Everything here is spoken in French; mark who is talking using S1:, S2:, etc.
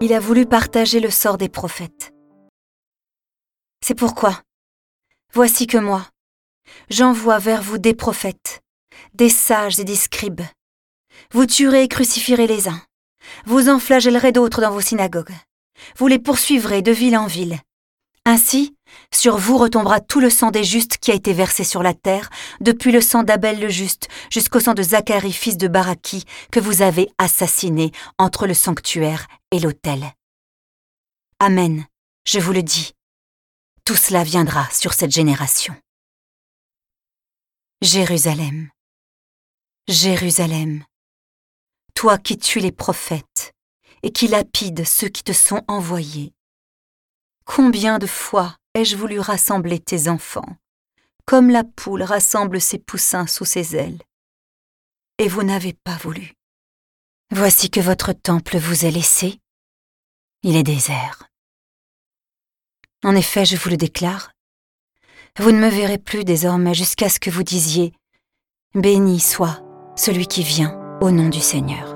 S1: il a voulu partager le sort des prophètes. C'est pourquoi, voici que moi, j'envoie vers vous des prophètes, des sages et des scribes. Vous tuerez et crucifierez les uns, vous en flagellerez d'autres dans vos synagogues, vous les poursuivrez de ville en ville. Ainsi, sur vous retombera tout le sang des justes qui a été versé sur la terre, depuis le sang d'Abel le juste jusqu'au sang de Zacharie fils de Baraki, que vous avez assassiné entre le sanctuaire et l'autel. Amen, je vous le dis. Tout cela viendra sur cette génération. Jérusalem, Jérusalem, toi qui tues les prophètes et qui lapides ceux qui te sont envoyés. Combien de fois ai-je voulu rassembler tes enfants, comme la poule rassemble ses poussins sous ses ailes Et vous n'avez pas voulu. Voici que votre temple vous est laissé. Il est désert. En effet, je vous le déclare, vous ne me verrez plus désormais jusqu'à ce que vous disiez Béni soit celui qui vient au nom du Seigneur.